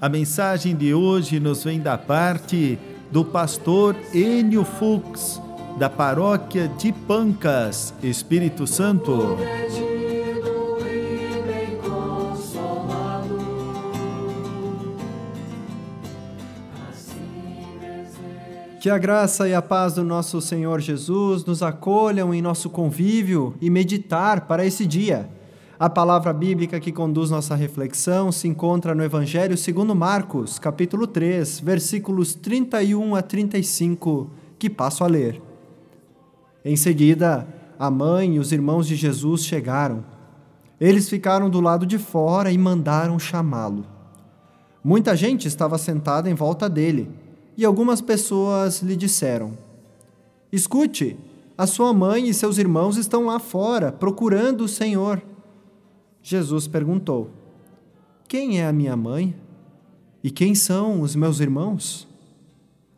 a mensagem de hoje nos vem da parte do pastor Enio Fux, da paróquia de Pancas, Espírito Santo. Que a graça e a paz do nosso Senhor Jesus nos acolham em nosso convívio e meditar para esse dia. A palavra bíblica que conduz nossa reflexão se encontra no Evangelho segundo Marcos, capítulo 3, versículos 31 a 35, que passo a ler. Em seguida, a mãe e os irmãos de Jesus chegaram. Eles ficaram do lado de fora e mandaram chamá-lo. Muita gente estava sentada em volta dele, e algumas pessoas lhe disseram: Escute, a sua mãe e seus irmãos estão lá fora, procurando o Senhor. Jesus perguntou: Quem é a minha mãe? E quem são os meus irmãos?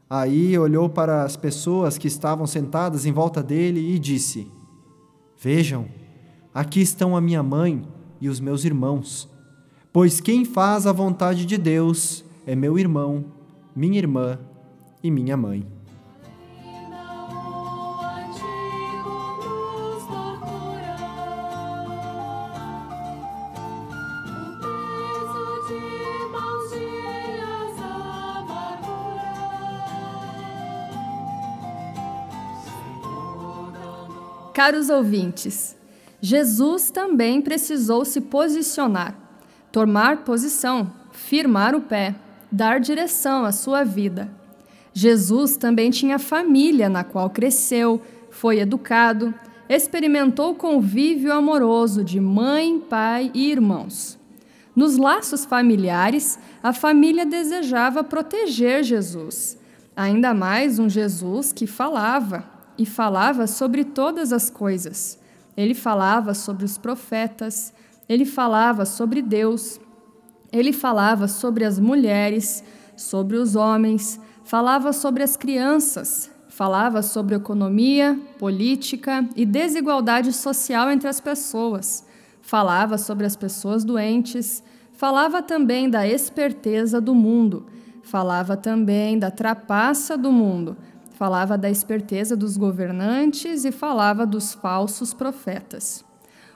Aí olhou para as pessoas que estavam sentadas em volta dele e disse: Vejam, aqui estão a minha mãe e os meus irmãos. Pois quem faz a vontade de Deus é meu irmão, minha irmã e minha mãe. Caros ouvintes, Jesus também precisou se posicionar, tomar posição, firmar o pé, dar direção à sua vida. Jesus também tinha família na qual cresceu, foi educado, experimentou convívio amoroso de mãe, pai e irmãos. Nos laços familiares, a família desejava proteger Jesus, ainda mais um Jesus que falava, e falava sobre todas as coisas. Ele falava sobre os profetas, ele falava sobre Deus, ele falava sobre as mulheres, sobre os homens, falava sobre as crianças, falava sobre economia, política e desigualdade social entre as pessoas, falava sobre as pessoas doentes, falava também da esperteza do mundo, falava também da trapaça do mundo falava da esperteza dos governantes e falava dos falsos profetas.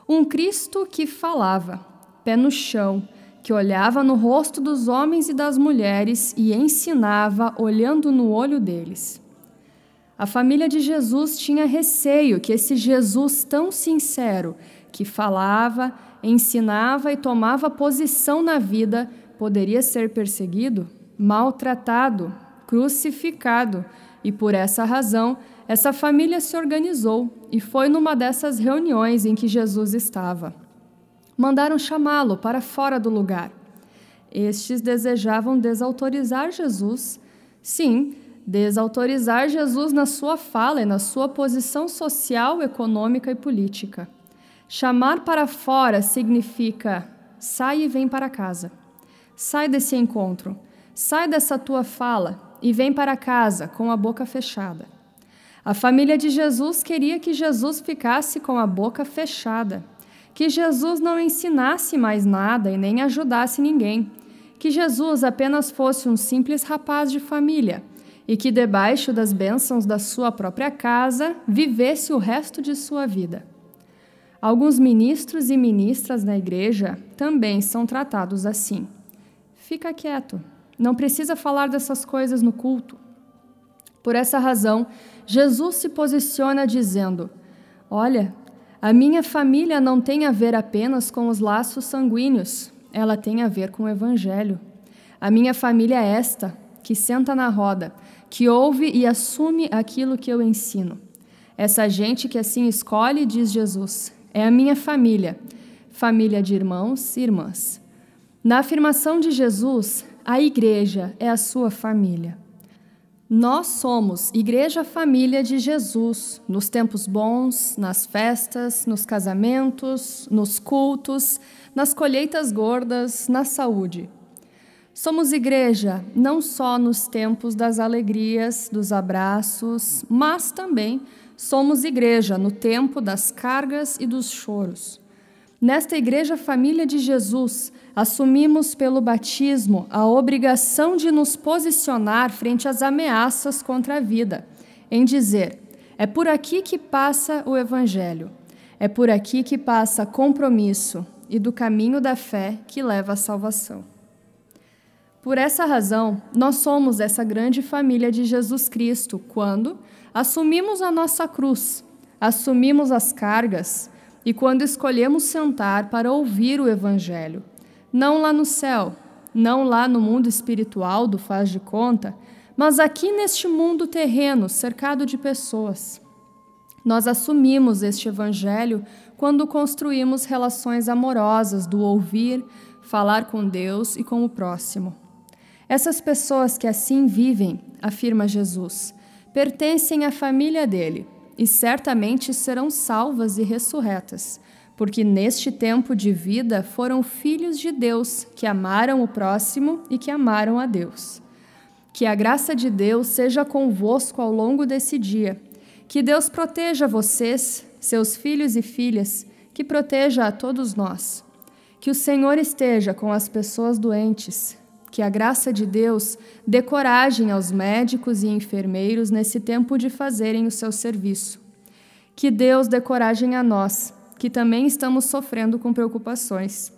Um Cristo que falava, pé no chão, que olhava no rosto dos homens e das mulheres e ensinava olhando no olho deles. A família de Jesus tinha receio que esse Jesus tão sincero, que falava, ensinava e tomava posição na vida, poderia ser perseguido, maltratado, crucificado e por essa razão, essa família se organizou e foi numa dessas reuniões em que Jesus estava. Mandaram chamá-lo para fora do lugar. Estes desejavam desautorizar Jesus. Sim, desautorizar Jesus na sua fala e na sua posição social, econômica e política. Chamar para fora significa sai e vem para casa. Sai desse encontro. Sai dessa tua fala e vem para casa com a boca fechada. A família de Jesus queria que Jesus ficasse com a boca fechada, que Jesus não ensinasse mais nada e nem ajudasse ninguém, que Jesus apenas fosse um simples rapaz de família e que, debaixo das bênçãos da sua própria casa, vivesse o resto de sua vida. Alguns ministros e ministras na igreja também são tratados assim. Fica quieto, não precisa falar dessas coisas no culto. Por essa razão, Jesus se posiciona dizendo: Olha, a minha família não tem a ver apenas com os laços sanguíneos, ela tem a ver com o Evangelho. A minha família é esta, que senta na roda, que ouve e assume aquilo que eu ensino. Essa gente que assim escolhe, diz Jesus, é a minha família, família de irmãos e irmãs. Na afirmação de Jesus, a igreja é a sua família. Nós somos Igreja Família de Jesus, nos tempos bons, nas festas, nos casamentos, nos cultos, nas colheitas gordas, na saúde. Somos igreja não só nos tempos das alegrias, dos abraços, mas também somos igreja no tempo das cargas e dos choros. Nesta Igreja Família de Jesus, assumimos pelo batismo a obrigação de nos posicionar frente às ameaças contra a vida, em dizer: é por aqui que passa o Evangelho, é por aqui que passa compromisso e do caminho da fé que leva à salvação. Por essa razão, nós somos essa grande família de Jesus Cristo quando assumimos a nossa cruz, assumimos as cargas e quando escolhemos sentar para ouvir o Evangelho não lá no céu, não lá no mundo espiritual do faz de conta, mas aqui neste mundo terreno, cercado de pessoas. Nós assumimos este evangelho quando construímos relações amorosas do ouvir, falar com Deus e com o próximo. Essas pessoas que assim vivem, afirma Jesus, pertencem à família dele e certamente serão salvas e ressurretas, porque neste tempo de vida foram filhos de Deus que amaram o próximo e que amaram a Deus. Que a graça de Deus seja convosco ao longo desse dia. Que Deus proteja vocês, seus filhos e filhas, que proteja a todos nós. Que o Senhor esteja com as pessoas doentes. Que a graça de Deus dê coragem aos médicos e enfermeiros nesse tempo de fazerem o seu serviço. Que Deus dê coragem a nós que também estamos sofrendo com preocupações.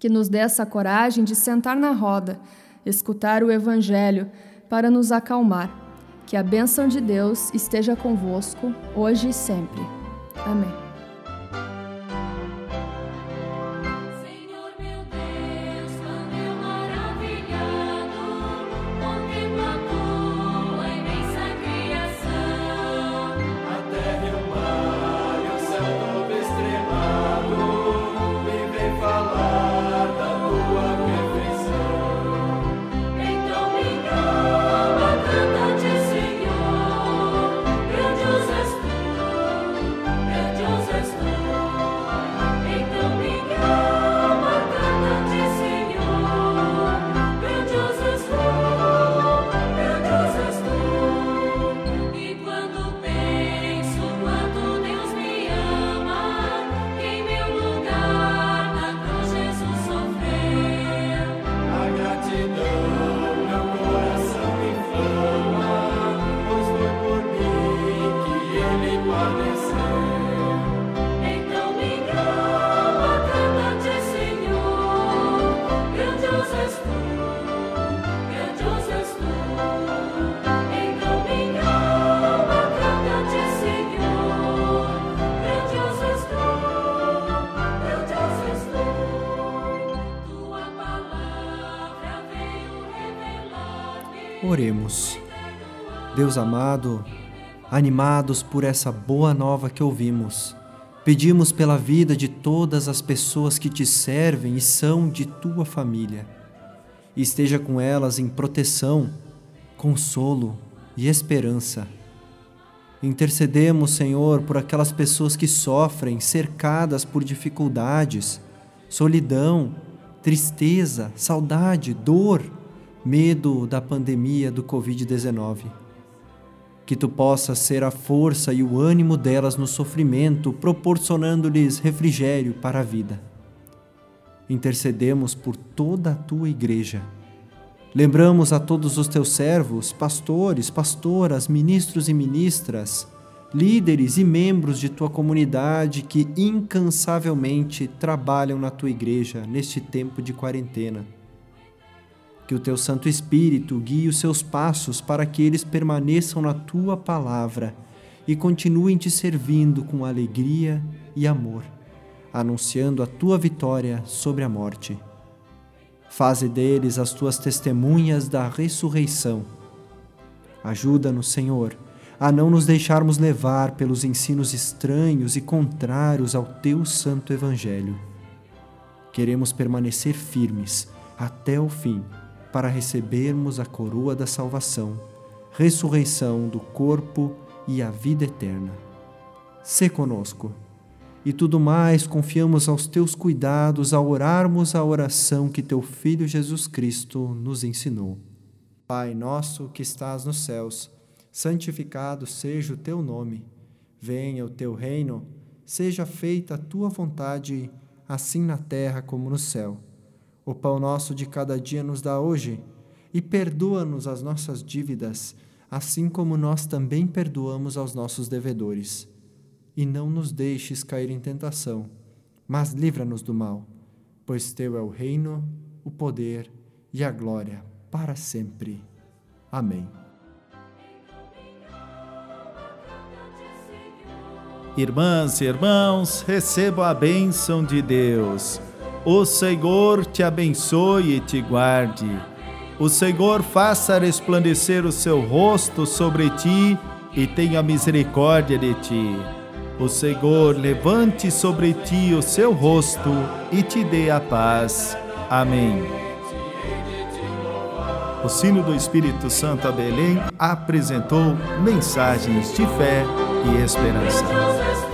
Que nos dê essa coragem de sentar na roda, escutar o Evangelho para nos acalmar. Que a bênção de Deus esteja convosco, hoje e sempre. Amém. Oremos. Deus amado, animados por essa boa nova que ouvimos, pedimos pela vida de todas as pessoas que te servem e são de tua família. Esteja com elas em proteção, consolo e esperança. Intercedemos, Senhor, por aquelas pessoas que sofrem, cercadas por dificuldades, solidão, tristeza, saudade, dor medo da pandemia do Covid-19. Que tu possas ser a força e o ânimo delas no sofrimento, proporcionando-lhes refrigério para a vida. Intercedemos por toda a tua igreja. Lembramos a todos os teus servos, pastores, pastoras, ministros e ministras, líderes e membros de tua comunidade que incansavelmente trabalham na tua igreja neste tempo de quarentena que o teu Santo Espírito guie os seus passos para que eles permaneçam na tua palavra e continuem te servindo com alegria e amor, anunciando a tua vitória sobre a morte. Faze deles as tuas testemunhas da ressurreição. Ajuda-nos, Senhor, a não nos deixarmos levar pelos ensinos estranhos e contrários ao teu santo Evangelho. Queremos permanecer firmes até o fim para recebermos a coroa da salvação, ressurreição do corpo e a vida eterna. Se conosco. E tudo mais confiamos aos teus cuidados ao orarmos a oração que teu Filho Jesus Cristo nos ensinou. Pai nosso que estás nos céus, santificado seja o teu nome. Venha o teu reino, seja feita a tua vontade, assim na terra como no céu. O pão nosso de cada dia nos dá hoje, e perdoa-nos as nossas dívidas, assim como nós também perdoamos aos nossos devedores. E não nos deixes cair em tentação, mas livra-nos do mal, pois teu é o reino, o poder e a glória para sempre. Amém. Irmãs e irmãos, recebam a bênção de Deus. O Senhor te abençoe e te guarde. O Senhor faça resplandecer o seu rosto sobre ti e tenha misericórdia de ti. O Senhor levante sobre ti o seu rosto e te dê a paz. Amém. O sino do Espírito Santo a Belém apresentou mensagens de fé e esperança.